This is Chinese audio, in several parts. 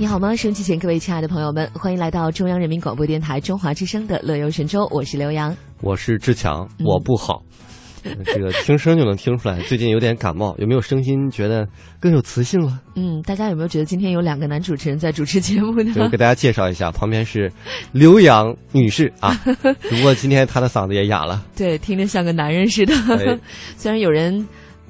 你好吗？收机前各位亲爱的朋友们，欢迎来到中央人民广播电台中华之声的《乐游神州》，我是刘洋，我是志强，我不好，这个听声就能听出来，最近有点感冒，有没有声音觉得更有磁性了？嗯，大家有没有觉得今天有两个男主持人在主持节目呢？我给大家介绍一下，旁边是刘洋女士啊，不过今天她的嗓子也哑了，对，听着像个男人似的，虽然有人。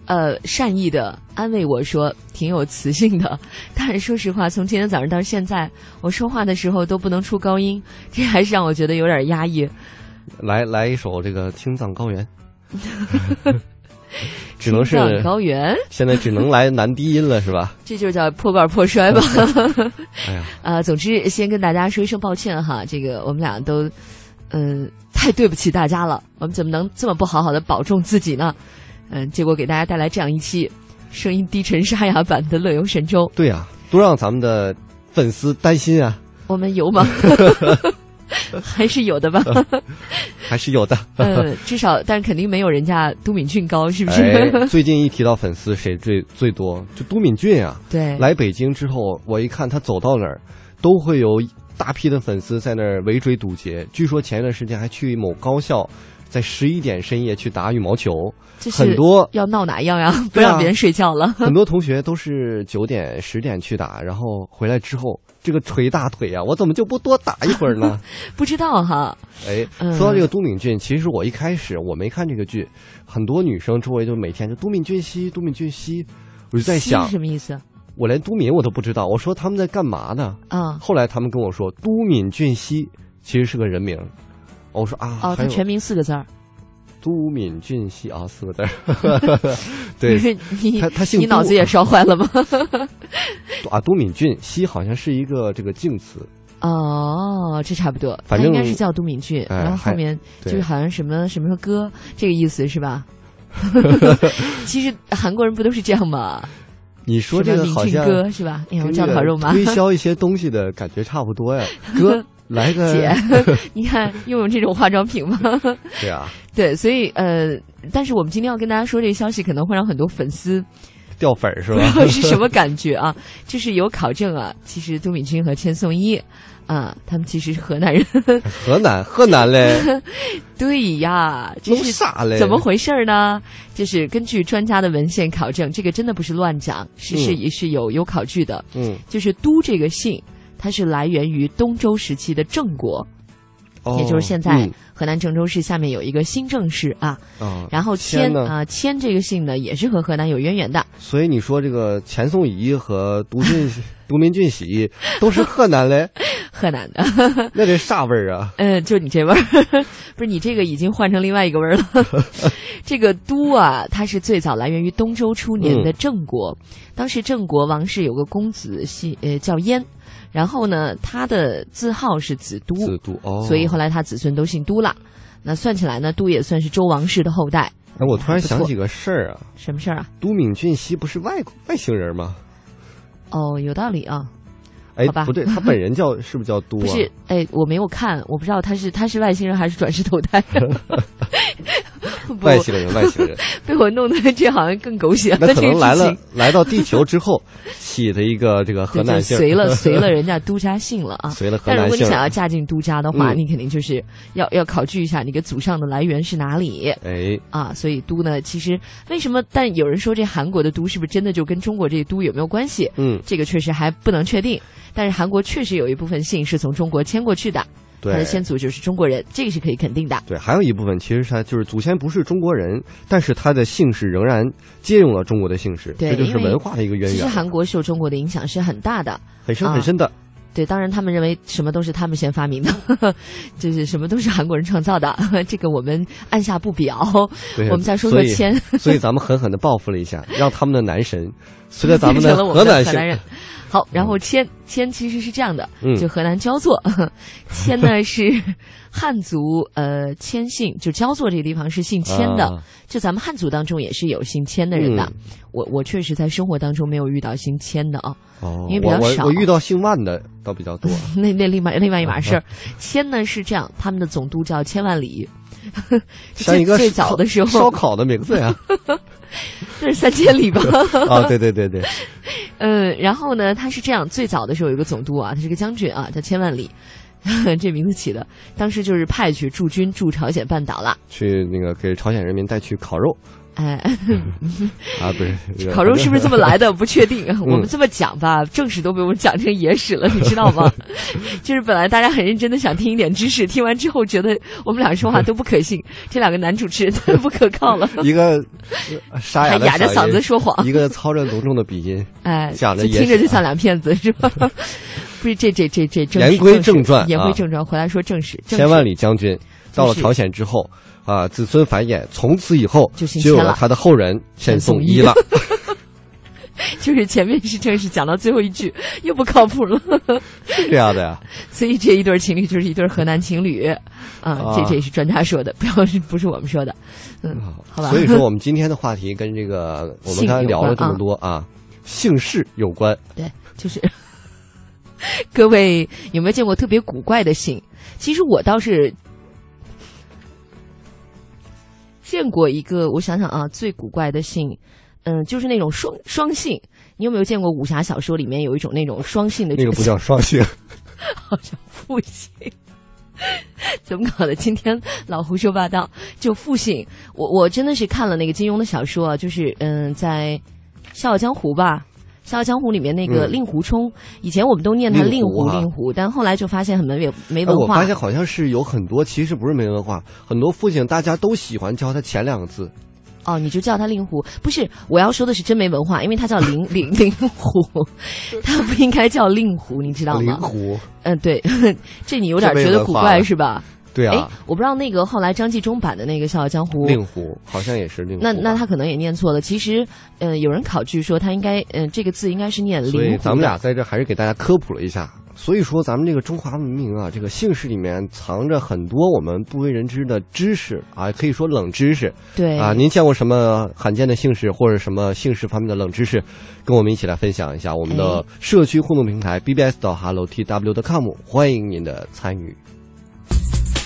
呃，善意的安慰我说挺有磁性的，但是说实话，从今天早上到现在，我说话的时候都不能出高音，这还是让我觉得有点压抑。来来一首这个《青藏高原》只能是高原，现在只能来男低音了，是吧？这就叫破罐破摔吧。哎呀，啊，总之先跟大家说一声抱歉哈，这个我们俩都，嗯，太对不起大家了，我们怎么能这么不好好的保重自己呢？嗯，结果给大家带来这样一期声音低沉沙哑版的《乐游神州》。对呀，都让咱们的粉丝担心啊！我们有吗？还是有的吧？还是有的。嗯，至少，但肯定没有人家都敏俊高，是不是？最近一提到粉丝，谁最最多？就都敏俊啊！对，来北京之后，我一看他走到哪儿，都会有大批的粉丝在那儿围追堵截。据说前一段时间还去某高校。在十一点深夜去打羽毛球，很多要闹哪样呀？不让别人睡觉了。很多同学都是九点、十点去打，然后回来之后，这个捶大腿呀，我怎么就不多打一会儿呢？不知道哈。哎，说到这个都敏俊，其实我一开始我没看这个剧，很多女生周围就每天就都敏俊熙、都敏俊熙，我就在想什么意思？我连都敏我都不知道，我说他们在干嘛呢？啊。后来他们跟我说，都敏俊熙其实是个人名。我说啊，哦，他全名四个字儿，都敏俊熙啊，四个字儿。对，你他他姓，你脑子也烧坏了吗？啊，都敏俊熙好像是一个这个敬词。哦，这差不多，反正应该是叫都敏俊，然后后面就是好像什么什么歌这个意思是吧？其实韩国人不都是这样吗？你说这个好像哥是吧？哎，我叫烤肉吗？推销一些东西的感觉差不多呀，哥。来个姐，你看用用这种化妆品吗？对啊，对，所以呃，但是我们今天要跟大家说这个消息，可能会让很多粉丝掉粉儿，是吧？是什么感觉啊？就是有考证啊，其实都敏君和千颂伊啊，他们其实是河南人。河南，河南嘞？对呀，这是啥嘞？怎么回事呢？就是根据专家的文献考证，这个真的不是乱讲，是是也是有有考据的。嗯，就是都这个姓。它是来源于东周时期的郑国，也就是现在河南郑州市下面有一个新郑市啊。然后迁啊，迁这个姓呢，也是和河南有渊源的。所以你说这个钱颂仪和都俊、都民俊喜都是河南嘞？河南的，那这啥味儿啊？嗯，就你这味儿，不是你这个已经换成另外一个味儿了。这个都啊，它是最早来源于东周初年的郑国，当时郑国王室有个公子姓呃叫燕。然后呢，他的字号是子都，子都哦，所以后来他子孙都姓都了。那算起来呢，都也算是周王室的后代。哎，我突然想起个事儿啊，什么事儿啊？都敏俊熙不是外外星人吗？哦，有道理啊。哎，不对，他本人叫是不是叫都？不是，哎，我没有看，我不知道他是他是外星人还是转世投胎。外星人，外星人，被我弄得这好像更狗血。那可能来了，来到地球之后 起的一个这个河南姓，随了随了人家都家姓了啊。随了河南姓。但如果你想要嫁进都家的话，你肯定就是要要考据一下你个祖上的来源是哪里。哎，啊，所以都呢，其实为什么？但有人说这韩国的都是不是真的就跟中国这都有没有关系？嗯，这个确实还不能确定。但是韩国确实有一部分姓是从中国迁过去的，他的先祖就是中国人，这个是可以肯定的。对，还有一部分其实他就是祖先不是中国人，但是他的姓氏仍然借用了中国的姓氏，这就是文化的一个渊源。其实韩国受中国的影响是很大的，很深很深的。对，当然他们认为什么都是他们先发明的，就是什么都是韩国人创造的，这个我们按下不表。我们再说说签，所以咱们狠狠的报复了一下，让他们的男神随着咱们的河南人。好，然后迁迁其实是这样的，就河南焦作，迁呢是汉族呃迁姓，就焦作这个地方是姓迁的，就咱们汉族当中也是有姓迁的人的。我我确实在生活当中没有遇到姓迁的啊，因为比较少。我遇到姓万的倒比较多。那那另外另外一码事，儿。迁呢是这样，他们的总督叫千万里，像一个最早的时候烧烤的名字呀。这是三千里吧？啊，对对对对。嗯，然后呢，他是这样，最早的时候有个总督啊，他是个将军啊，叫千万里，这名字起的，当时就是派去驻军驻朝鲜半岛了，去那个给朝鲜人民带去烤肉。哎，啊，不是 烤肉是不是这么来的？不确定。我们这么讲吧，正史都被我们讲成野史了，你知道吗？就是本来大家很认真的想听一点知识，听完之后觉得我们俩说话都不可信，这两个男主持人太不可靠了。一个沙哑哑着嗓子说谎，一个操着浓重的鼻音，哎，讲着听着就像两骗子，是吧？不是，这这这这正言归正传，言归正传，回来说正史。千万里将军到了朝鲜之后。啊，子孙繁衍，从此以后就有了他的后人陈颂一了。就是前面是正式讲到最后一句又不靠谱了，是这样的呀。所以这一对情侣就是一对河南情侣啊，这这也是专家说的，不要是不是我们说的。嗯，好吧。所以说我们今天的话题跟这个我们刚才聊了这么多啊，姓氏有关。对，就是各位有没有见过特别古怪的姓？其实我倒是。见过一个，我想想啊，最古怪的姓，嗯，就是那种双双姓。你有没有见过武侠小说里面有一种那种双姓的？那个不叫双姓，好像复姓。怎么搞的？今天老胡说八道，就复姓。我我真的是看了那个金庸的小说啊，就是嗯，在《笑傲江湖》吧。《笑傲江湖》里面那个令狐冲，以前我们都念他令狐令狐，但后来就发现很没没文化。我发现好像是有很多，其实不是没文化，很多父亲大家都喜欢叫他前两个字。哦，你就叫他令狐？不是，我要说的是真没文化，因为他叫 令令令狐，他不应该叫令狐，你知道吗？令狐。嗯，对，这你有点觉得古怪是吧？对啊，我不知道那个后来张纪中版的那个《笑傲江湖》，令狐好像也是令狐。那那他可能也念错了。其实，嗯，有人考据说他应该，嗯，这个字应该是念灵。所以咱们俩在这还是给大家科普了一下。所以说，咱们这个中华文明啊，这个姓氏里面藏着很多我们不为人知的知识啊，可以说冷知识。对啊，您见过什么罕见的姓氏或者什么姓氏方面的冷知识？跟我们一起来分享一下。我们的社区互动平台 bbs 到 hello tw 的 com，欢迎您的参与。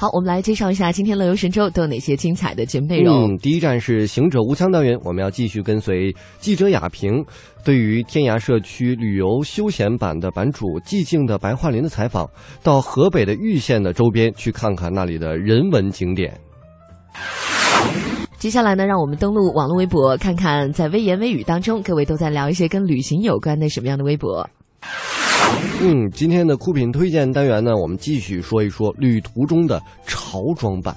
好，我们来介绍一下今天乐游神州都有哪些精彩的节目内容。嗯，第一站是行者无疆单元，我们要继续跟随记者雅萍对于天涯社区旅游休闲版的版主寂静的白桦林的采访，到河北的玉县的周边去看看那里的人文景点。接下来呢，让我们登录网络微博，看看在微言微语当中，各位都在聊一些跟旅行有关的什么样的微博。嗯，今天的酷品推荐单元呢，我们继续说一说旅途中的潮装版。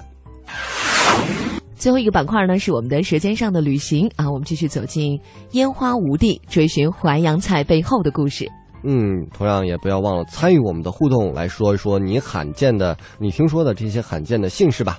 最后一个板块呢，是我们的《舌尖上的旅行》啊，我们继续走进烟花无地，追寻淮扬菜背后的故事。嗯，同样也不要忘了参与我们的互动，来说一说你罕见的、你听说的这些罕见的姓氏吧。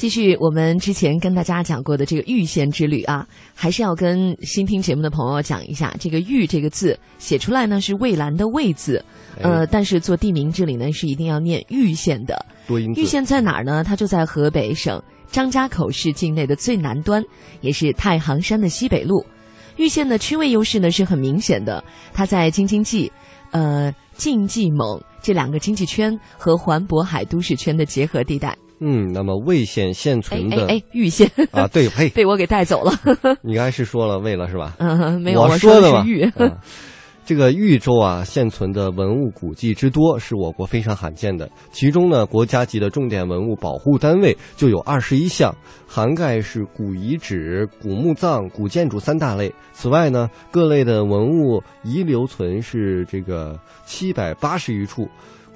继续我们之前跟大家讲过的这个玉县之旅啊，还是要跟新听节目的朋友讲一下，这个“玉”这个字写出来呢是蔚蓝的“蔚”字，呃，但是做地名这里呢是一定要念玉县的。多音玉县在哪儿呢？它就在河北省张家口市境内的最南端，也是太行山的西北麓。玉县的区位优势呢是很明显的，它在京津冀、呃晋冀蒙这两个经济圈和环渤海都市圈的结合地带。嗯，那么魏县现存的哎玉县啊，对，嘿，被我给带走了。你刚才是说了魏了是吧？嗯，没有，我说的是玉。这个豫州啊，现存的文物古迹之多，是我国非常罕见的。其中呢，国家级的重点文物保护单位就有二十一项，涵盖是古遗址、古墓葬、古建筑三大类。此外呢，各类的文物遗留存是这个七百八十余处。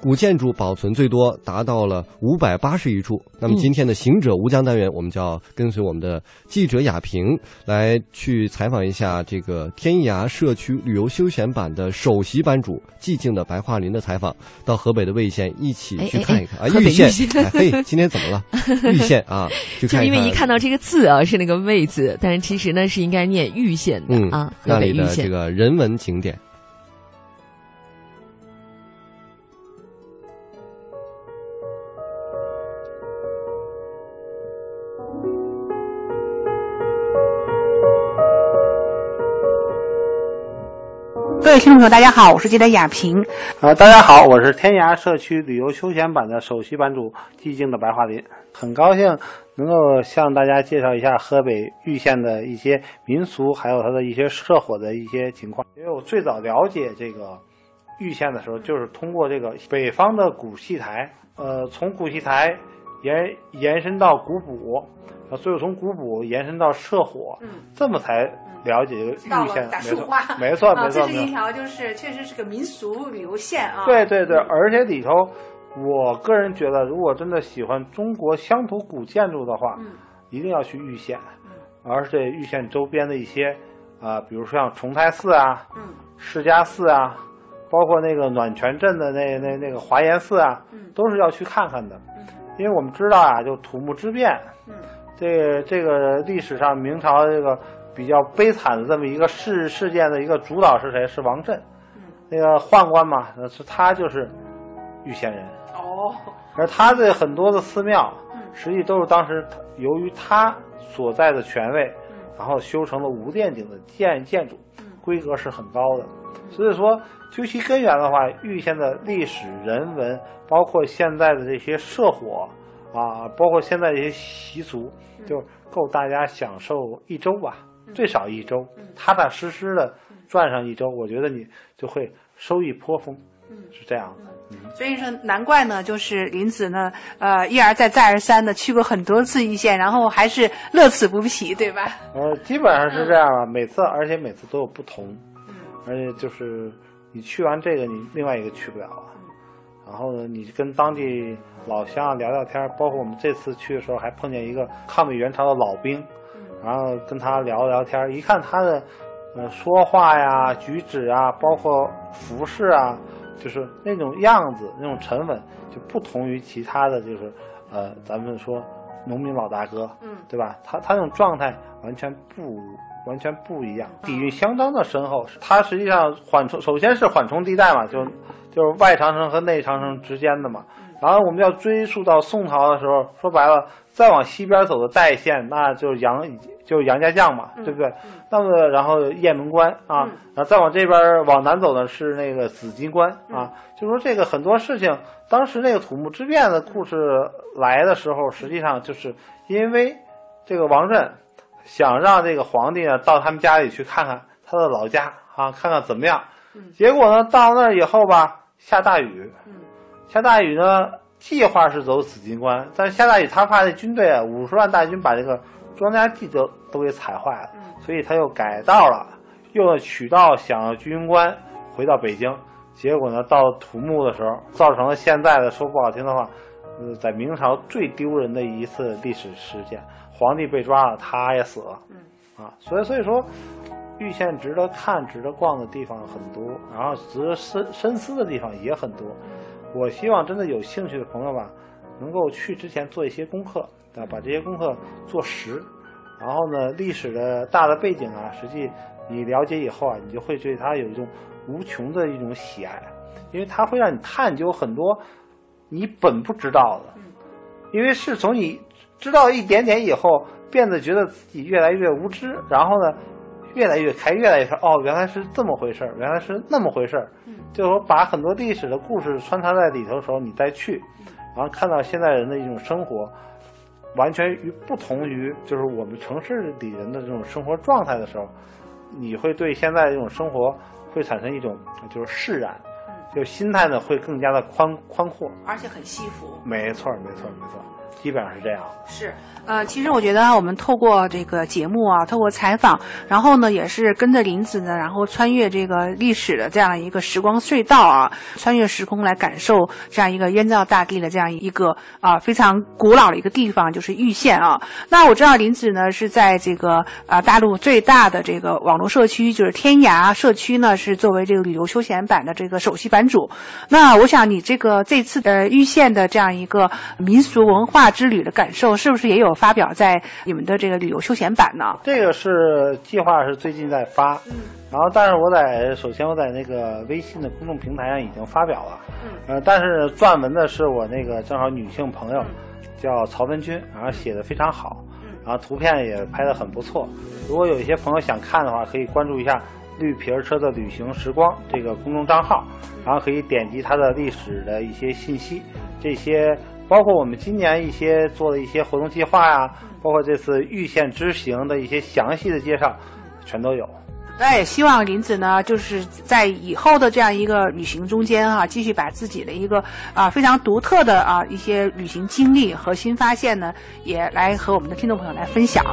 古建筑保存最多，达到了五百八十余处。那么今天的“行者吴江”单元，我们就要跟随我们的记者亚平来去采访一下这个天涯社区旅游休闲版的首席版主寂静的白桦林的采访，到河北的魏县一起去看一看啊！玉县，嘿，今天怎么了？玉县啊，就因为一看到这个字啊，是那个“魏”字，但是其实呢是应该念玉县的啊，那里的这个人文景点。位听众朋友，大家好，我是记者亚平。呃，大家好，我是天涯社区旅游休闲版的首席版主寂静的白桦林。很高兴能够向大家介绍一下河北玉县的一些民俗，还有它的一些社火的一些情况。因为我最早了解这个玉县的时候，就是通过这个北方的古戏台，呃，从古戏台延延伸到古卜，啊，所以从古卜延伸到社火，嗯，这么才。了解这个玉县，没错，没错，没错。这是一条，就是确实是个民俗旅游线啊。对对对，而且里头，我个人觉得，如果真的喜欢中国乡土古建筑的话，嗯，一定要去玉县，而且玉县周边的一些啊，比如说像崇泰寺啊，嗯，释迦寺啊，包括那个暖泉镇的那那那个华严寺啊，嗯，都是要去看看的。嗯，因为我们知道啊，就土木之变，嗯，这这个历史上明朝这个。比较悲惨的这么一个事事件的一个主导是谁？是王振，那个宦官嘛，是他就是玉县人哦。而他的很多的寺庙，实际都是当时由于他所在的权位，然后修成了无殿顶的建建筑，规格是很高的。所以说，究其根源的话，玉县的历史人文，包括现在的这些社火啊，包括现在这些习俗，就够大家享受一周吧。最少一周，踏踏实实的转上一周，我觉得你就会收益颇丰，是这样的。所以说，难怪呢，就是林子呢，呃，一而再，再而三的去过很多次玉县，然后还是乐此不疲，对吧？呃，基本上是这样啊，每次，而且每次都有不同，而且就是你去完这个，你另外一个去不了了。然后呢，你跟当地老乡聊聊天，包括我们这次去的时候，还碰见一个抗美援朝的老兵。然后跟他聊聊天，一看他的，呃，说话呀、举止啊，包括服饰啊，就是那种样子，那种沉稳，就不同于其他的就是，呃，咱们说农民老大哥，嗯，对吧？他他那种状态完全不完全不一样，底蕴相当的深厚。他实际上缓冲，首先是缓冲地带嘛，就就是外长城和内长城之间的嘛。然后我们要追溯到宋朝的时候，说白了，再往西边走的代县，那就是杨。就是杨家将嘛，对不对？那么然后雁门关啊，然后再往这边往南走呢是那个紫金关啊。就说这个很多事情，当时那个土木之变的故事来的时候，实际上就是因为这个王振想让这个皇帝呢到他们家里去看看他的老家啊，看看怎么样。结果呢到那儿以后吧，下大雨，下大雨呢，计划是走紫金关，但是下大雨他怕那军队啊五十万大军把这个。庄稼地都都给踩坏了，所以他又改道了，又取道想军关回到北京，结果呢，到土木的时候，造成了现在的说不好听的话，呃，在明朝最丢人的一次历史事件，皇帝被抓了，他也死了。嗯，啊，所以所以说，玉县值得看、值得逛的地方很多，然后值得深深思的地方也很多。我希望真的有兴趣的朋友吧，能够去之前做一些功课，啊，把这些功课做实。然后呢，历史的大的背景啊，实际你了解以后啊，你就会对它有一种无穷的一种喜爱，因为它会让你探究很多你本不知道的。因为是从你知道一点点以后，变得觉得自己越来越无知，然后呢，越来越开，越来越开。哦，原来是这么回事儿，原来是那么回事儿。就是说，把很多历史的故事穿插在里头的时候，你再去，然后看到现在人的一种生活，完全与不同于就是我们城市里人的这种生活状态的时候，你会对现在这种生活会产生一种就是释然。就心态呢会更加的宽宽阔，而且很幸福。没错，没错，没错，基本上是这样。是。呃，其实我觉得我们透过这个节目啊，透过采访，然后呢，也是跟着林子呢，然后穿越这个历史的这样一个时光隧道啊，穿越时空来感受这样一个燕赵大地的这样一个啊非常古老的一个地方，就是玉县啊。那我知道林子呢是在这个啊大陆最大的这个网络社区，就是天涯社区呢，是作为这个旅游休闲版的这个首席版主。那我想你这个这次的玉县的这样一个民俗文化之旅的感受，是不是也有？发表在你们的这个旅游休闲版呢？这个是计划是最近在发，嗯，然后但是我在首先我在那个微信的公众平台上已经发表了，嗯，呃，但是撰文的是我那个正好女性朋友，叫曹文君，然后写的非常好，嗯，然后图片也拍的很不错。如果有一些朋友想看的话，可以关注一下绿皮儿车的旅行时光这个公众账号，然后可以点击它的历史的一些信息，这些。包括我们今年一些做的一些活动计划呀，包括这次玉县之行的一些详细的介绍，全都有。那也希望林子呢，就是在以后的这样一个旅行中间啊，继续把自己的一个啊非常独特的啊一些旅行经历和新发现呢，也来和我们的听众朋友来分享。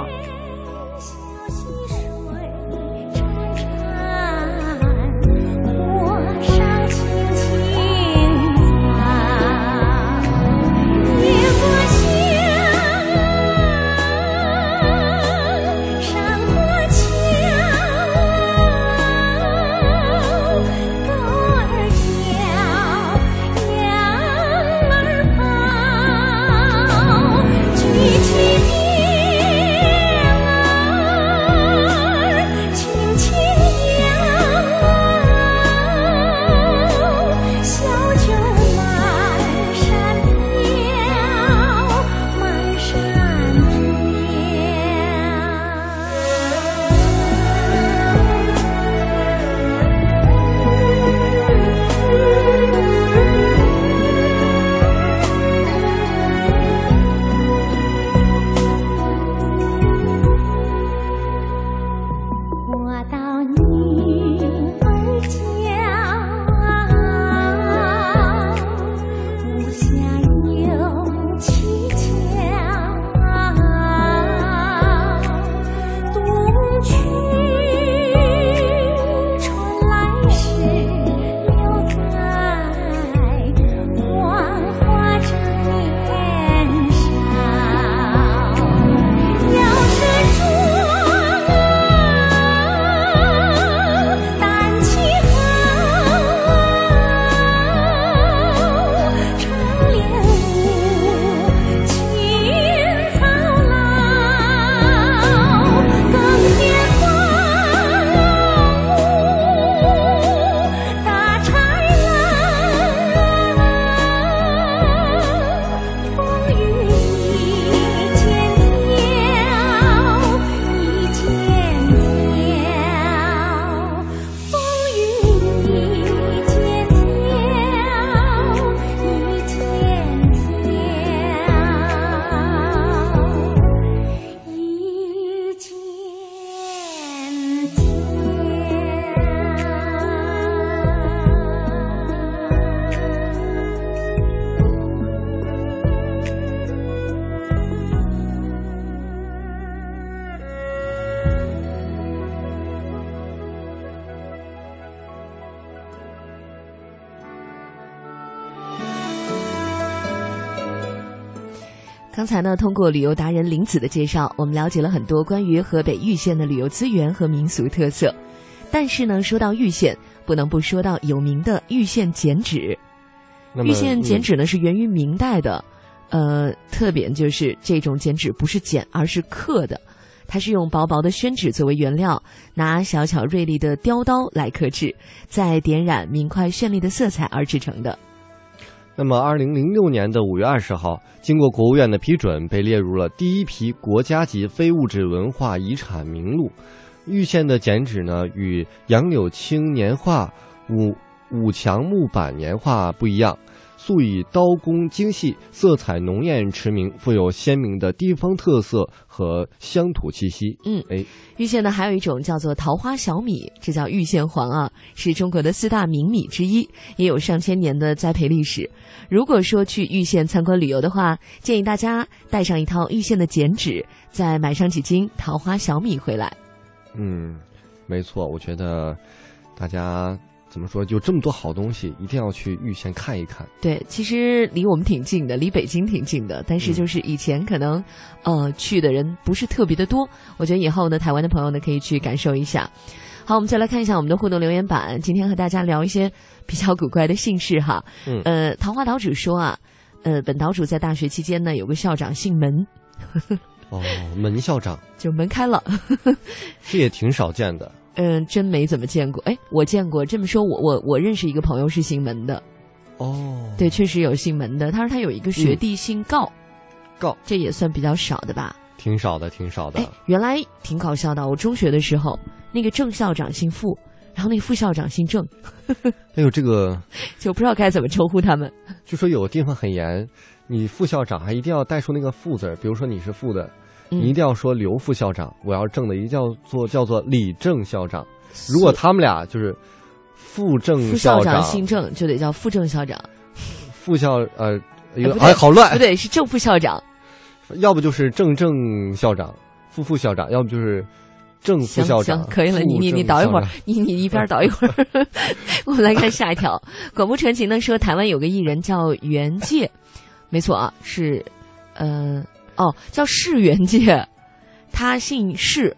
才呢，通过旅游达人林子的介绍，我们了解了很多关于河北玉县的旅游资源和民俗特色。但是呢，说到玉县，不能不说到有名的玉县剪纸。玉县剪纸呢，是源于明代的，呃，特点就是这种剪纸不是剪，而是刻的。它是用薄薄的宣纸作为原料，拿小巧锐利的雕刀来刻制，再点染明快绚丽的色彩而制成的。那么，二零零六年的五月二十号，经过国务院的批准，被列入了第一批国家级非物质文化遗产名录。玉县的剪纸呢，与杨柳青年画、五五强木板年画不一样。素以刀工精细、色彩浓艳驰名，富有鲜明的地方特色和乡土气息。嗯，哎，玉县呢还有一种叫做桃花小米，这叫玉县黄啊，是中国的四大名米之一，也有上千年的栽培历史。如果说去玉县参观旅游的话，建议大家带上一套玉县的剪纸，再买上几斤桃花小米回来。嗯，没错，我觉得大家。怎么说？有这么多好东西，一定要去玉县看一看。对，其实离我们挺近的，离北京挺近的。但是就是以前可能，呃，去的人不是特别的多。我觉得以后呢，台湾的朋友呢可以去感受一下。好，我们再来看一下我们的互动留言板。今天和大家聊一些比较古怪的姓氏哈。嗯。呃，桃花岛主说啊，呃，本岛主在大学期间呢，有个校长姓门。哦，门校长就门开了。这也挺少见的。嗯，真没怎么见过。哎，我见过。这么说，我我我认识一个朋友是姓门的。哦，对，确实有姓门的。他说他有一个学弟姓告，告，这也算比较少的吧？挺少的，挺少的。哎，原来挺搞笑的。我中学的时候，那个正校长姓傅，然后那个副校长姓郑。哎呦，这个 就不知道该怎么称呼他们。就说有的地方很严，你副校长还一定要带出那个副字比如说你是副的。你一定要说刘副校长，我要正的一定要做叫做李正校长。如果他们俩就是副正副校长姓郑，就得叫副正校长。副校呃，哎，好乱，不对，是正副校长。要不就是正正校长，副副校长，要不就是正副校长。行，可以了，你你你倒一会儿，你你一边倒一会儿。我们来看下一条，广播传情呢说，台湾有个艺人叫袁介，没错啊，是呃。哦，叫释元介，他姓释，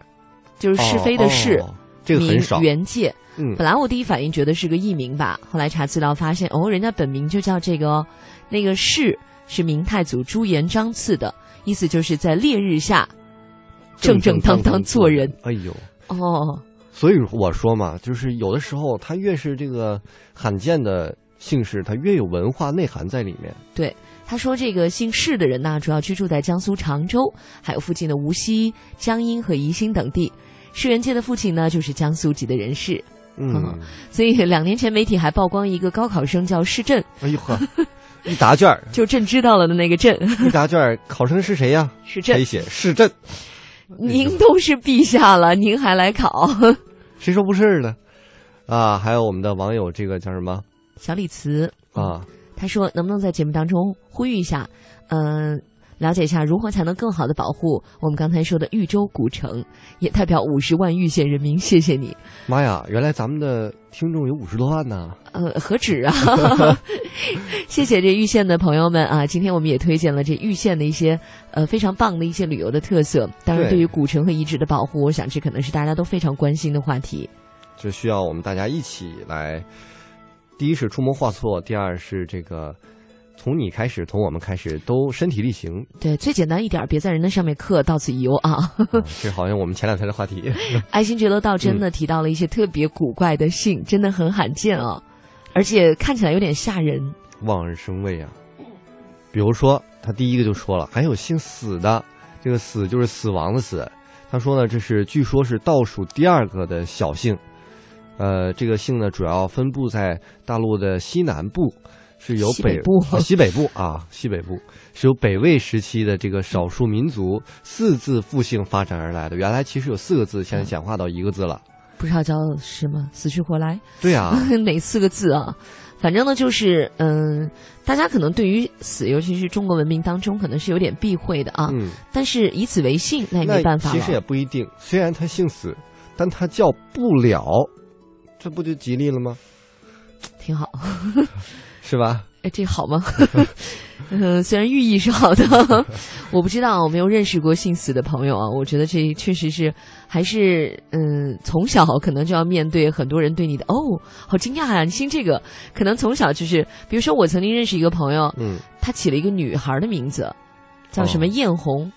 就是是非的释，这个很少。元介，嗯，本来我第一反应觉得是个艺名吧，后来查资料发现，哦，人家本名就叫这个哦。那个释是明太祖朱元璋赐的，意思就是在烈日下正正当当做人。哎呦，哦，所以我说嘛，就是有的时候他越是这个罕见的姓氏，他越有文化内涵在里面。对。他说：“这个姓释的人呢，主要居住在江苏常州，还有附近的无锡、江阴和宜兴等地。释元介的父亲呢，就是江苏籍的人士。嗯，所以两年前媒体还曝光一个高考生叫释振。哎呦呵，一答卷 就朕知道了的那个朕。一答卷 考生是谁呀？释振。可以写释振。您都是陛下了，您还来考？谁说不是呢？啊，还有我们的网友，这个叫什么？小李慈啊。”他说：“能不能在节目当中呼吁一下，嗯，了解一下如何才能更好的保护我们刚才说的豫州古城，也代表五十万豫县人民，谢谢你。”妈呀，原来咱们的听众有五十多万呢！呃，何止啊！谢谢这豫县的朋友们啊！今天我们也推荐了这豫县的一些呃非常棒的一些旅游的特色。当然，对于古城和遗址的保护，我想这可能是大家都非常关心的话题。这需要我们大家一起来。第一是出谋划策，第二是这个从你开始，从我们开始，都身体力行。对，最简单一点，别在人的上面刻“到此一游”啊。这好像我们前两天的话题。爱新觉罗道真的提到了一些特别古怪的姓，真的很罕见啊，而且看起来有点吓人。望而生畏啊！比如说，他第一个就说了，还有姓死的，这个“死”就是死亡的“死”。他说呢，这是据说是倒数第二个的小姓。呃，这个姓呢，主要分布在大陆的西南部，是由北部西北部啊，西北部是由北魏时期的这个少数民族四字复姓发展而来的。原来其实有四个字，现在简化到一个字了。不知道叫什么，死去活来。对啊，哪四个字啊？反正呢，就是嗯，大家可能对于死，尤其是中国文明当中，可能是有点避讳的啊。嗯。但是以此为姓，那也没办法其实也不一定，虽然他姓死，但他叫不了。这不就吉利了吗？挺好，是吧？哎，这好吗？嗯，虽然寓意是好的，我不知道，我没有认识过姓死的朋友啊。我觉得这确实是，还是嗯，从小可能就要面对很多人对你的哦，好惊讶啊！你姓这个，可能从小就是，比如说我曾经认识一个朋友，嗯，他起了一个女孩的名字，叫什么艳红。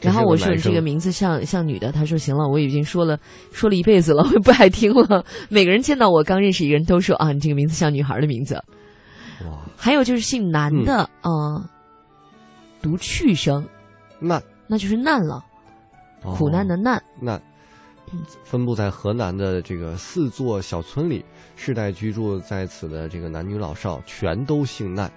然后我说你这个名字像像女的，他说行了，我已经说了说了一辈子了，我不爱听了。每个人见到我刚认识一个人都说啊，你这个名字像女孩的名字。哇！还有就是姓男的啊，读去声，难，那就是难了，苦难的难。难，分布在河南的这个四座小村里，世代居住在此的这个男女老少全都姓难。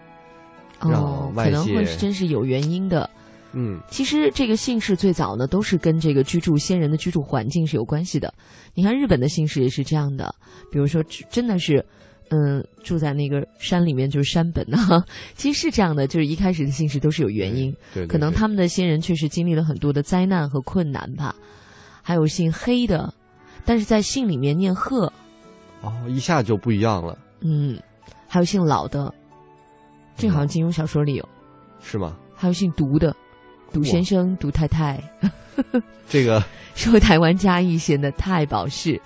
哦，可能会是真是有原因的。嗯，其实这个姓氏最早呢，都是跟这个居住先人的居住环境是有关系的。你看日本的姓氏也是这样的，比如说真的是，嗯，住在那个山里面就是山本啊，其实是这样的，就是一开始的姓氏都是有原因，对，可能他们的先人确实经历了很多的灾难和困难吧。还有姓黑的，但是在姓里面念鹤，哦，一下就不一样了。嗯，还有姓老的，这好像金庸小说里有，是吗？还有姓毒的。杜先生、杜太太，这个说台湾嘉义县的太保市，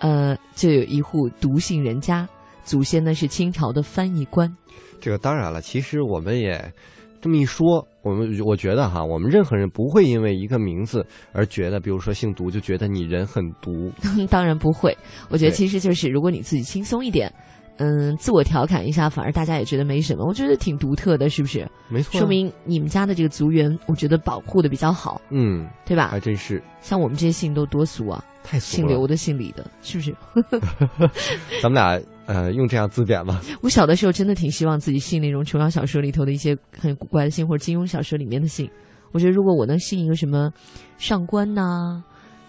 呃，就有一户独姓人家，祖先呢是清朝的翻译官。这个当然了，其实我们也这么一说，我们我觉得哈，我们任何人不会因为一个名字而觉得，比如说姓独就觉得你人很独。当然不会，我觉得其实就是如果你自己轻松一点。嗯，自我调侃一下，反而大家也觉得没什么。我觉得挺独特的，是不是？没错，说明你们家的这个族源，我觉得保护的比较好。嗯，对吧？还真是。像我们这些姓都多俗啊，太俗了。姓刘的、姓李的，是不是？咱们俩呃，用这样字典吧。我小的时候真的挺希望自己姓那种琼瑶小说里头的一些很古怪的姓，或者金庸小说里面的姓。我觉得如果我能姓一个什么上官呐。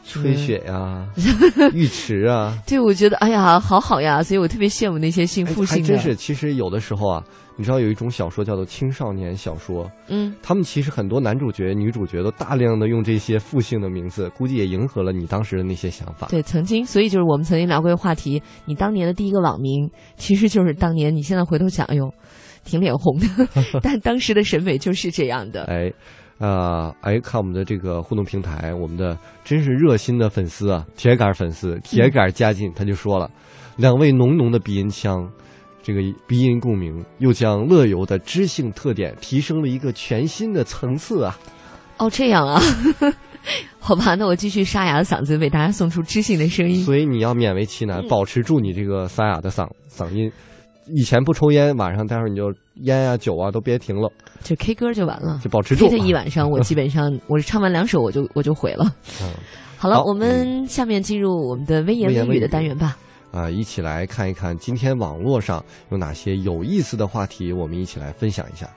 吹雪呀，浴池啊，对，我觉得哎呀，好好呀，所以我特别羡慕那些姓傅姓的。真是，其实有的时候啊，你知道有一种小说叫做青少年小说，嗯，他们其实很多男主角、女主角都大量的用这些复姓的名字，估计也迎合了你当时的那些想法。对，曾经，所以就是我们曾经聊过一个话题，你当年的第一个网名，其实就是当年你现在回头想，哎呦，挺脸红的，但当时的审美就是这样的。哎。啊，哎，看我们的这个互动平台，我们的真是热心的粉丝啊，铁杆粉丝，铁杆加进，他就说了，两位浓浓的鼻音腔，这个鼻音共鸣，又将乐游的知性特点提升了一个全新的层次啊！哦，这样啊，好吧，那我继续沙哑的嗓子为大家送出知性的声音。所以你要勉为其难，保持住你这个沙哑的嗓嗓音。以前不抽烟，晚上待会儿你就烟啊酒啊都别停了，就 K 歌就完了，就保持住。K 一晚上，我基本上 我唱完两首我就我就毁了。嗯，好了，我们下面进入我们的微言微语的单元吧。啊，一起来看一看今天网络上有哪些有意思的话题，我们一起来分享一下。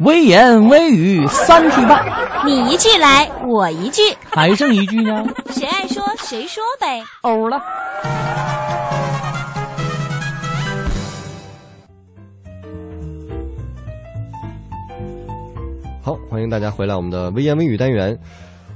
微言微语三句半，你一句来，我一句，还剩一句呢？谁爱说谁说呗。欧了。好，欢迎大家回来我们的微言微语单元。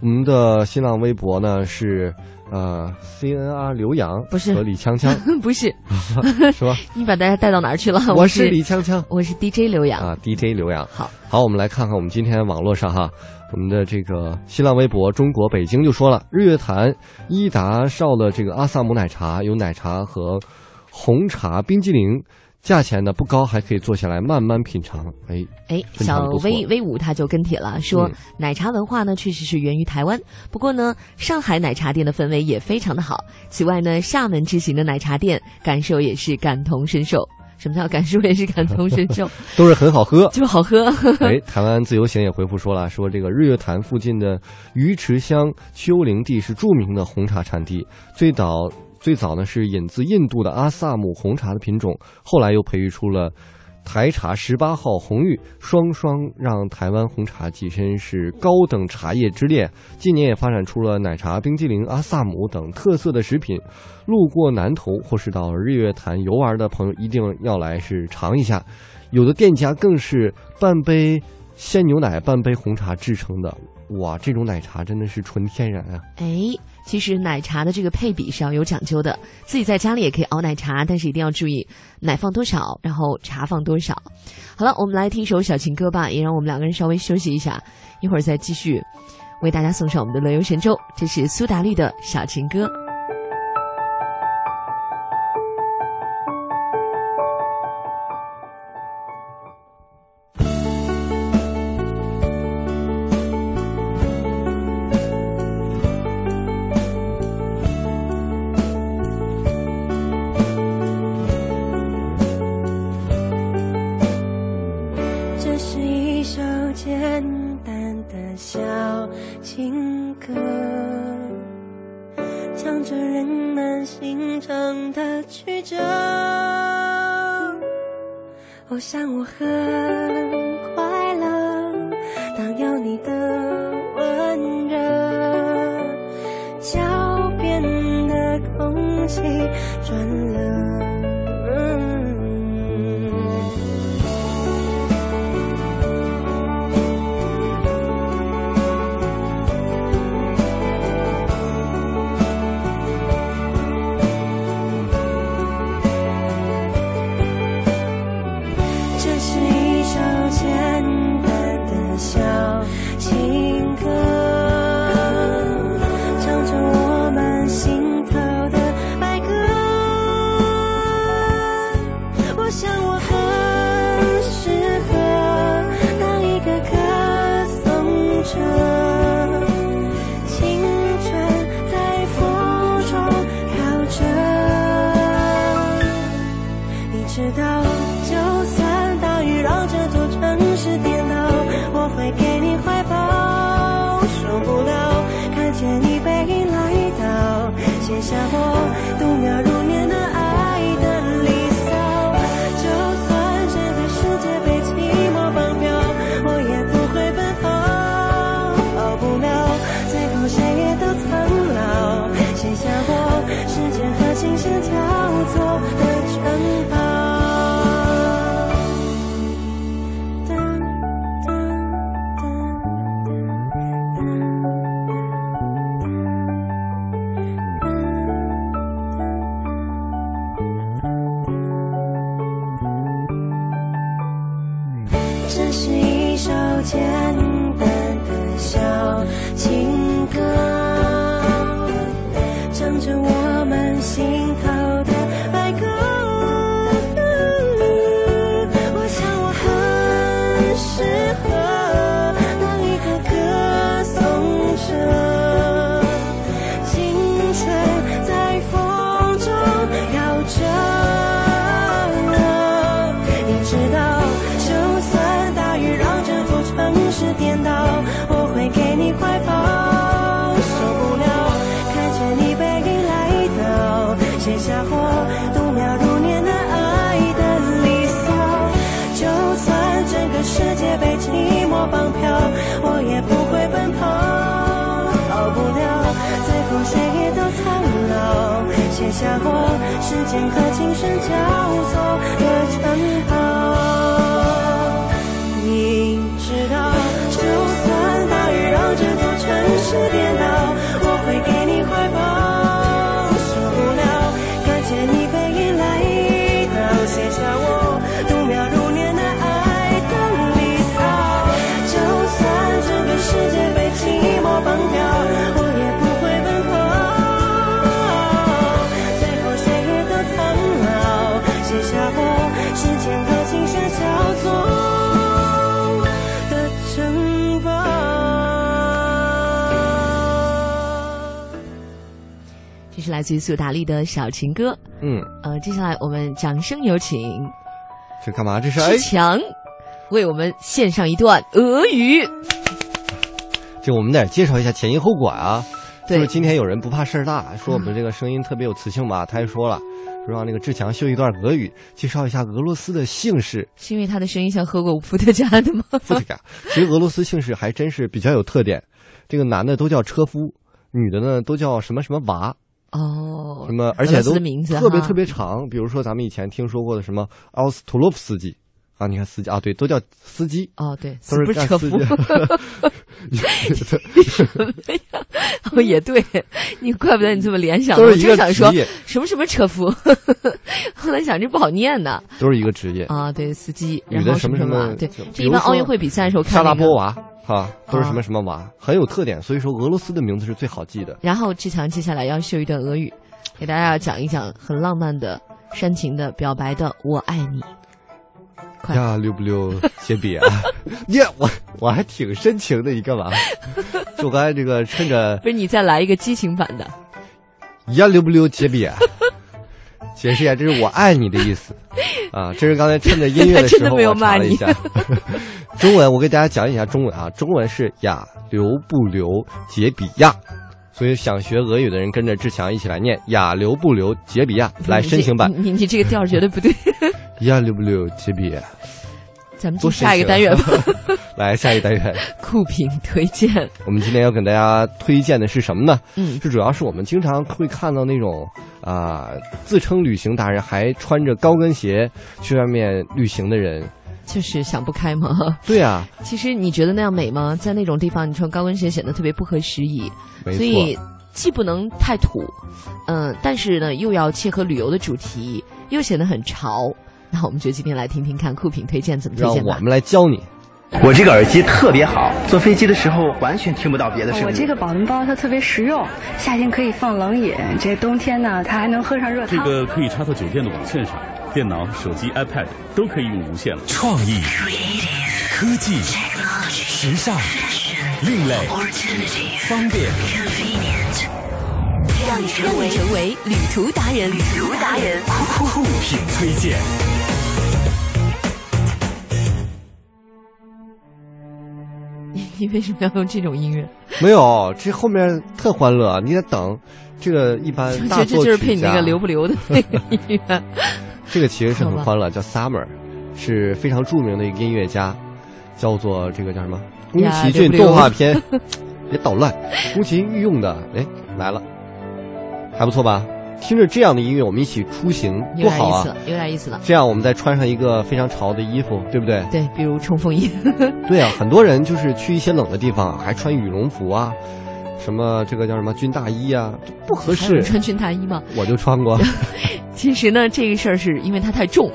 我们的新浪微博呢是呃 C N R 刘洋，不是和李锵锵，不是，是吧？你把大家带到哪儿去了？我是李锵锵，我是 D J 刘洋啊，D J 刘洋。好，好，我们来看看我们今天网络上哈，我们的这个新浪微博中国北京就说了，日月潭伊达少的这个阿萨姆奶茶有奶茶和红茶冰激凌。价钱呢不高，还可以坐下来慢慢品尝。哎哎，小威威武他就跟帖了，说奶茶文化呢确实是源于台湾，不过呢上海奶茶店的氛围也非常的好。此外呢厦门之行的奶茶店感受也是感同身受。什么叫感受也是感同身受？都是很好喝，就好喝。哎，台湾自由行也回复说了，说这个日月潭附近的鱼池乡丘陵地是著名的红茶产地，最早。最早呢是引自印度的阿萨姆红茶的品种，后来又培育出了台茶十八号红玉，双双让台湾红茶跻身是高等茶叶之列。近年也发展出了奶茶、冰激凌、阿萨姆等特色的食品。路过南投或是到日月潭游玩的朋友，一定要来是尝一下。有的店家更是半杯鲜牛奶、半杯红茶制成的。哇，这种奶茶真的是纯天然啊！哎，其实奶茶的这个配比是要有讲究的，自己在家里也可以熬奶茶，但是一定要注意奶放多少，然后茶放多少。好了，我们来听一首小情歌吧，也让我们两个人稍微休息一下，一会儿再继续为大家送上我们的乐游神州。这是苏打绿的小情歌。放飘，我也不会奔跑，逃不了，最后谁也都苍老。写下我，时间和琴声交错的城堡，你知道，就算大雨让这座城市。来自于苏打绿的小情歌，嗯，呃，接下来我们掌声有请，这干嘛？这是志强为我们献上一段俄语。就我们得介绍一下前因后果啊。对，就是今天有人不怕事儿大，说我们这个声音特别有磁性吧？他还说了，说让那个志强秀一段俄语，介绍一下俄罗斯的姓氏。是因为他的声音像喝过伏特加的吗？伏特加。其实俄罗斯姓氏还真是比较有特点，这个男的都叫车夫，女的呢都叫什么什么娃。哦，什么？而且都特别特别长。比如说，咱们以前听说过的什么奥斯图洛夫斯基啊，你看司机啊，对，都叫司机。哦，对，都是干司机。什么呀？哦，也对，你怪不得你这么联想。都是一个职业。什么什么车夫？后来想这不好念呢。都是一个职业啊，对，司机。女的什么什么？对，这一般奥运会比赛的时候看。沙拉波娃哈，都是什么什么娃，很有特点。所以说，俄罗斯的名字是最好记的。然后志强接下来要秀一段俄语，给大家讲一讲很浪漫的、煽情的表白的“我爱你”。呀，溜不溜，杰比啊？耶，我我还挺深情的，你干嘛？就我刚才这个趁着不是你再来一个激情版的。呀，溜不溜，杰比？解释一下，这是我爱你的意思啊！这是刚才趁着音乐的时候 我查了一下。中文我给大家讲一下中文啊，中文是雅，留不留，杰比亚。所以想学俄语的人跟着志强一起来念雅，留不留，杰比亚。来申请版，你你这个调绝对不对。雅，留不留，杰比亚。咱们做下一个单元吧。来，下一个单元，酷品推荐。我们今天要给大家推荐的是什么呢？嗯，这主要是我们经常会看到那种啊，自称旅行达人，还穿着高跟鞋去外面旅行的人，就是想不开吗？对啊。其实你觉得那样美吗？在那种地方，你穿高跟鞋显得特别不合时宜。没错。所以既不能太土，嗯，但是呢，又要切合旅游的主题，又显得很潮。那我们就今天来听听看酷品推荐怎么推荐吧。让我们来教你。我这个耳机特别好，坐飞机的时候完全听不到别的声音。我这个保温包它特别实用，夏天可以放冷饮，这冬天呢它还能喝上热汤。这个可以插到酒店的网线上，电脑、手机、iPad 都可以用无线了。创意、科技、时尚、另类、方便，让你成为成为旅途达人，旅途达人，酷品推荐。你为什么要用这种音乐？没有，这后面特欢乐，你得等。这个一般 大作曲配你那个留不留的 那个音乐。这个其实是很欢乐，叫 Summer，是非常著名的一个音乐家，叫做这个叫什么？宫崎骏动画片。别捣乱，宫崎御用的，哎，来了，还不错吧？听着这样的音乐，我们一起出行多好啊！有点意思了。这样我们再穿上一个非常潮的衣服，对不对？对，比如冲锋衣。对啊，很多人就是去一些冷的地方，还穿羽绒服啊，什么这个叫什么军大衣啊，不合适。穿军大衣吗？我就穿过。其实呢，这个事儿是因为它太重，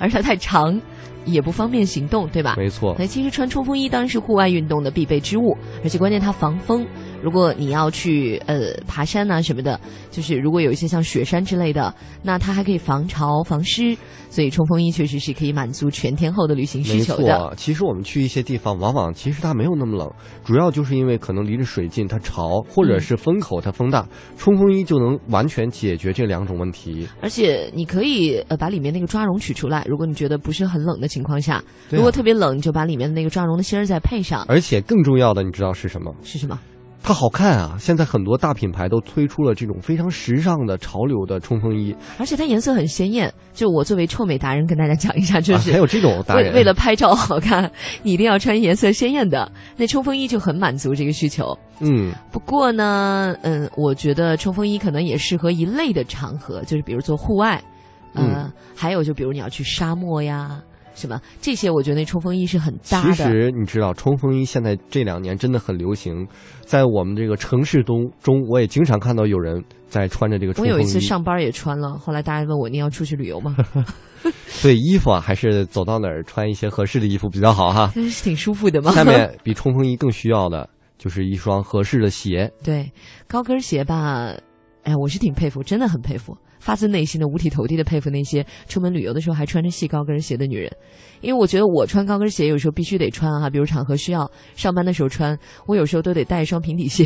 而且它太长，也不方便行动，对吧？没错。那其实穿冲锋衣当然是户外运动的必备之物，而且关键它防风。如果你要去呃爬山呐什么的，就是如果有一些像雪山之类的，那它还可以防潮防湿，所以冲锋衣确实是可以满足全天候的旅行需求的。没错，其实我们去一些地方，往往其实它没有那么冷，主要就是因为可能离着水近，它潮，或者是风口它风大，冲锋衣就能完全解决这两种问题。而且你可以呃把里面那个抓绒取出来，如果你觉得不是很冷的情况下，如果特别冷，你就把里面的那个抓绒的芯儿再配上。而且更重要的，你知道是什么？是什么？它好看啊！现在很多大品牌都推出了这种非常时尚的潮流的冲锋衣，而且它颜色很鲜艳。就我作为臭美达人跟大家讲一下，就是还有这种达人为了拍照好看，你一定要穿颜色鲜艳的。那冲锋衣就很满足这个需求。嗯，不过呢，嗯，我觉得冲锋衣可能也适合一类的场合，就是比如做户外，嗯，还有就比如你要去沙漠呀。是吧？这些我觉得那冲锋衣是很搭的。其实你知道，冲锋衣现在这两年真的很流行，在我们这个城市中中，我也经常看到有人在穿着这个冲锋衣。我有一次上班也穿了，后来大家问我：“你要出去旅游吗？” 所以，衣服啊，还是走到哪儿穿一些合适的衣服比较好哈。是挺舒服的嘛。下面比冲锋衣更需要的就是一双合适的鞋。对，高跟鞋吧，哎，我是挺佩服，真的很佩服。发自内心的五体投地的佩服那些出门旅游的时候还穿着细高跟鞋的女人，因为我觉得我穿高跟鞋有时候必须得穿哈，比如场合需要，上班的时候穿，我有时候都得带一双平底鞋，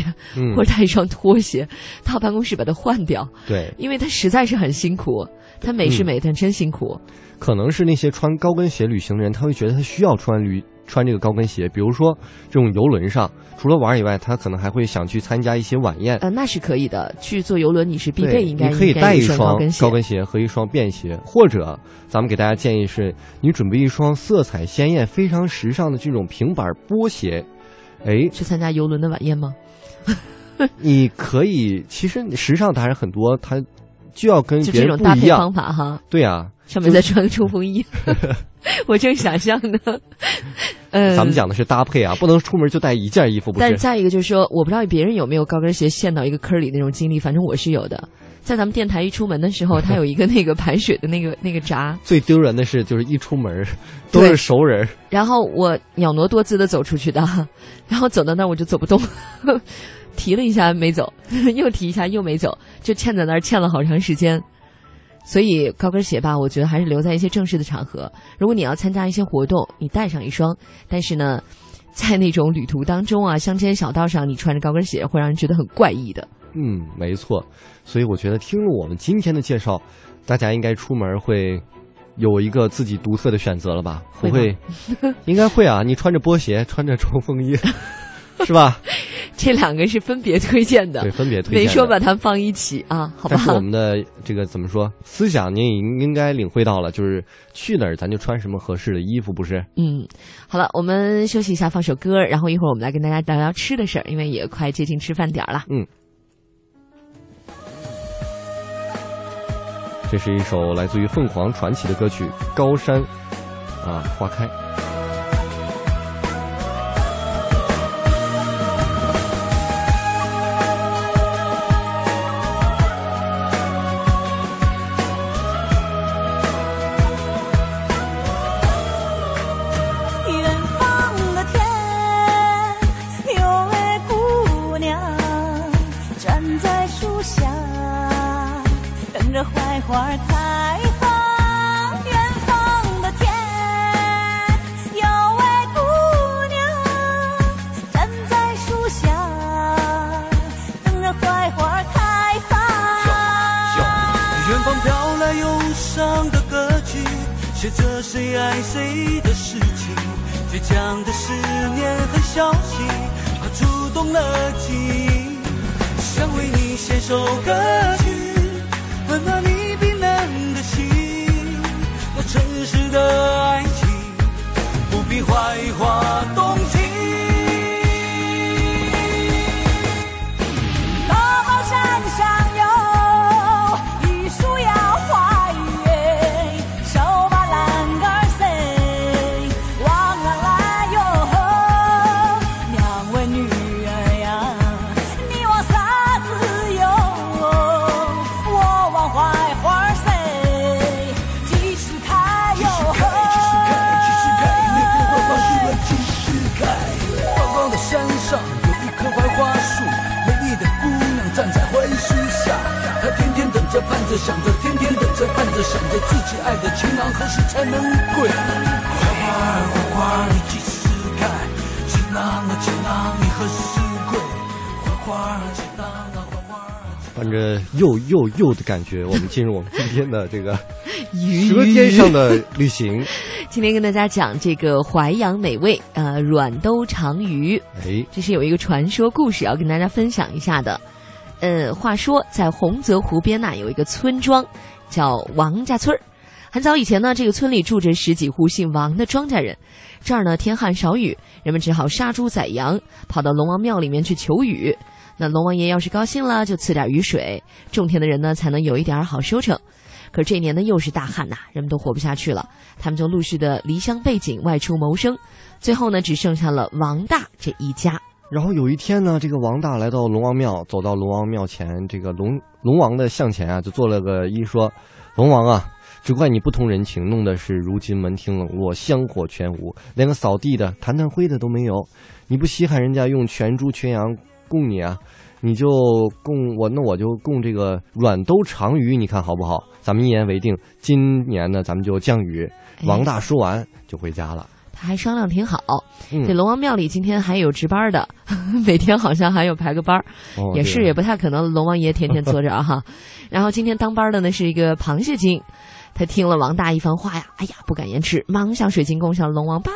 或者带一双拖鞋到办公室把它换掉。对，因为它实在是很辛苦，它美是美，但真辛苦。可能是那些穿高跟鞋旅行的人，他会觉得他需要穿旅。穿这个高跟鞋，比如说这种游轮上，除了玩以外，他可能还会想去参加一些晚宴。呃，那是可以的。去坐游轮你是必备，应该你可以带一双高跟鞋和一双便鞋，或者咱们给大家建议是，你准备一双色彩鲜艳、非常时尚的这种平板波鞋。哎，去参加游轮的晚宴吗？你可以，其实时尚达人很多，他就要跟 别人不一样。方法哈，对啊，上面再穿个冲锋衣。我正想象呢。嗯，咱们讲的是搭配啊，不能出门就带一件衣服，不是？但再一个就是说，我不知道别人有没有高跟鞋陷到一个坑里那种经历，反正我是有的。在咱们电台一出门的时候，它有一个那个排水的那个那个闸。最丢人的是，就是一出门都是熟人。然后我袅娜多姿的走出去的，然后走到那儿我就走不动，提了一下没走，又提一下又没走，就欠在那儿欠了好长时间。所以高跟鞋吧，我觉得还是留在一些正式的场合。如果你要参加一些活动，你带上一双。但是呢，在那种旅途当中啊，乡间小道上，你穿着高跟鞋会让人觉得很怪异的。嗯，没错。所以我觉得听了我们今天的介绍，大家应该出门会有一个自己独特的选择了吧？不会？应该会啊！你穿着波鞋，穿着冲锋衣。是吧？这两个是分别推荐的，对，分别推荐。没说把它们放一起啊，好吧？但是我们的这个怎么说？思想您应应该领会到了，就是去哪儿咱就穿什么合适的衣服，不是？嗯，好了，我们休息一下，放首歌，然后一会儿我们来跟大家聊聊吃的事儿，因为也快接近吃饭点儿了。嗯，这是一首来自于凤凰传奇的歌曲《高山》，啊，花开。着谁爱谁的事情，倔强的思念很小心，怕触动了记忆。想为你写首歌曲，温暖何时才能归？花花花花，你几时开？情郎啊情郎，你何时归？花花情郎啊花花儿。伴着又又又的感觉，我们进入我们今天的这个 舌尖上的旅行。今天跟大家讲这个淮扬美味，呃，软兜长鱼。哎，这是有一个传说故事要跟大家分享一下的。呃，话说在洪泽湖边那有一个村庄，叫王家村儿。很早以前呢，这个村里住着十几户姓王的庄稼人。这儿呢，天旱少雨，人们只好杀猪宰羊，跑到龙王庙里面去求雨。那龙王爷要是高兴了，就赐点雨水，种田的人呢才能有一点好收成。可这年呢，又是大旱呐，人们都活不下去了，他们就陆续的离乡背井，外出谋生。最后呢，只剩下了王大这一家。然后有一天呢，这个王大来到龙王庙，走到龙王庙前，这个龙龙王的像前啊，就做了个揖，说：“龙王啊，只怪你不通人情，弄得是如今门庭冷落，香火全无，连个扫地的、弹弹灰的都没有。你不稀罕人家用全猪全羊供你啊？你就供我，那我就供这个软兜长鱼，你看好不好？咱们一言为定，今年呢，咱们就降雨。”王大说完就回家了。他还商量挺好，这龙王庙里今天还有值班的，每天好像还有排个班也是也不太可能龙王爷天天坐着哈。然后今天当班的呢是一个螃蟹精，他听了王大一番话呀，哎呀不敢言迟，忙向水晶宫向龙王报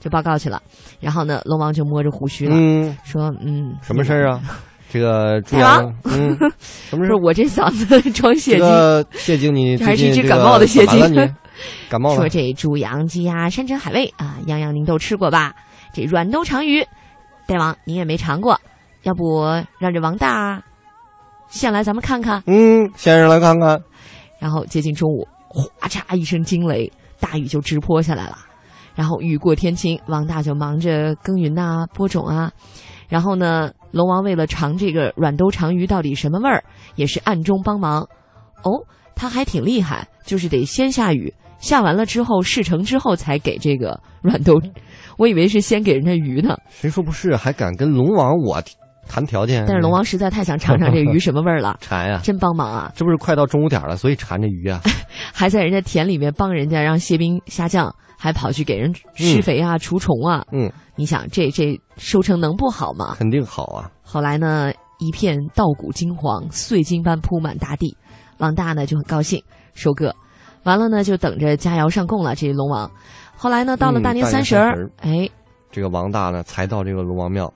就报告去了。然后呢，龙王就摸着胡须了，说嗯，什么事儿啊？这个大王，嗯，什么事？我这嗓子装谢精，谢精你还是一只感冒的谢精。感冒了。说这猪羊鸡鸭山珍海味啊，样样您都吃过吧？这软兜长鱼，大王您也没尝过，要不让这王大先来咱们看看？嗯，先生来看看。然后接近中午，哗嚓一声惊雷，大雨就直泼下来了。然后雨过天晴，王大就忙着耕耘呐、播种啊。然后呢，龙王为了尝这个软兜长鱼到底什么味儿，也是暗中帮忙。哦，他还挺厉害，就是得先下雨，下完了之后事成之后才给这个软兜。我以为是先给人家鱼呢。谁说不是？还敢跟龙王我谈条件？但是龙王实在太想尝尝这鱼 什么味儿了，馋呀！真帮忙啊！这不是快到中午点了，所以馋着鱼啊。还在人家田里面帮人家让蟹兵下降。还跑去给人施肥啊、除虫啊。嗯，你想这这收成能不好吗？肯定好啊。后来呢，一片稻谷金黄，碎金般铺满大地。王大呢就很高兴收割，完了呢就等着佳肴上供了。这龙王，后来呢到了大年三十儿，哎，这个王大呢才到这个龙王庙。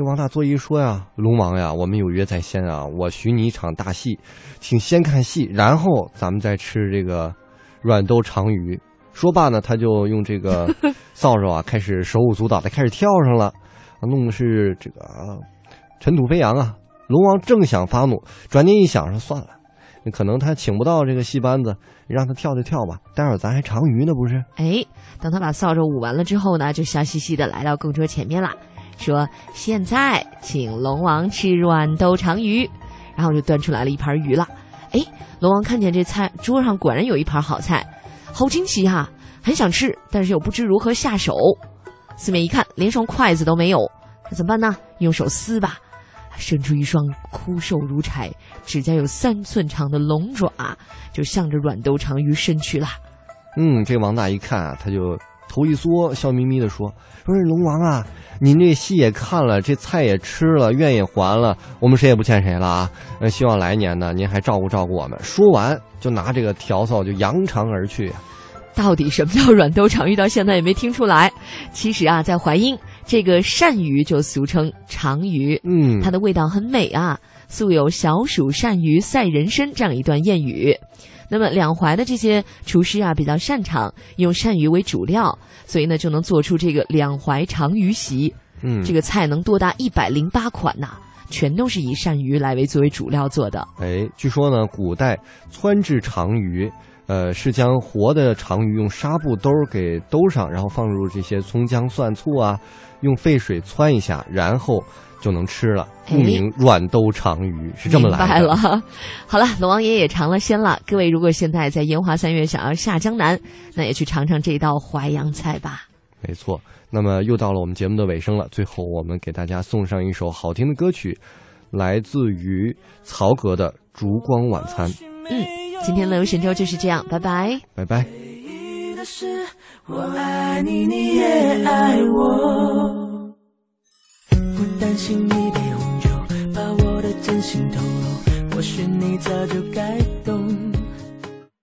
这王大作揖说呀：“龙王呀，我们有约在先啊，我许你一场大戏，请先看戏，然后咱们再吃这个软兜长鱼。”说罢呢，他就用这个 扫帚啊，开始手舞足蹈的开始跳上了，弄的是这个尘土飞扬啊。龙王正想发怒，转念一想说：“算了，可能他请不到这个戏班子，让他跳就跳吧。待会儿咱还长鱼呢，不是？”哎，等他把扫帚舞完了之后呢，就笑嘻嘻的来到供桌前面了，说：“现在请龙王吃软兜长鱼。”然后就端出来了一盘鱼了。哎，龙王看见这菜桌上果然有一盘好菜。好惊奇哈，很想吃，但是又不知如何下手。四面一看，连双筷子都没有，那怎么办呢？用手撕吧，伸出一双枯瘦如柴、指甲有三寸长的龙爪，就向着软兜长鱼伸去了。嗯，这王大一看啊，他就头一缩，笑眯眯的说：“说是龙王啊，您这戏也看了，这菜也吃了，愿也还了，我们谁也不欠谁了啊。呃，希望来年呢，您还照顾照顾我们。”说完，就拿这个笤帚就扬长而去。到底什么叫软兜长鱼？到现在也没听出来。其实啊，在淮阴，这个鳝鱼就俗称长鱼，嗯，它的味道很美啊。素有“小暑鳝鱼赛人参”这样一段谚语。那么两淮的这些厨师啊，比较擅长用鳝鱼为主料，所以呢，就能做出这个两淮长鱼席。嗯，这个菜能多达一百零八款呐，全都是以鳝鱼来为作为主料做的。哎，据说呢，古代汆制长鱼。呃，是将活的长鱼用纱布兜给兜上，然后放入这些葱姜蒜醋啊，用沸水汆一下，然后就能吃了。故名软兜长鱼是这么来的。明白了。好了，龙王爷也尝了鲜了。各位如果现在在烟花三月想要下江南，那也去尝尝这道淮扬菜吧。没错。那么又到了我们节目的尾声了，最后我们给大家送上一首好听的歌曲，来自于曹格的《烛光晚餐》。嗯。今天乐游神州就是这样，拜拜，拜拜。我爱你，你也爱我。请一杯红酒，把我的真心透露，或许你早就该懂。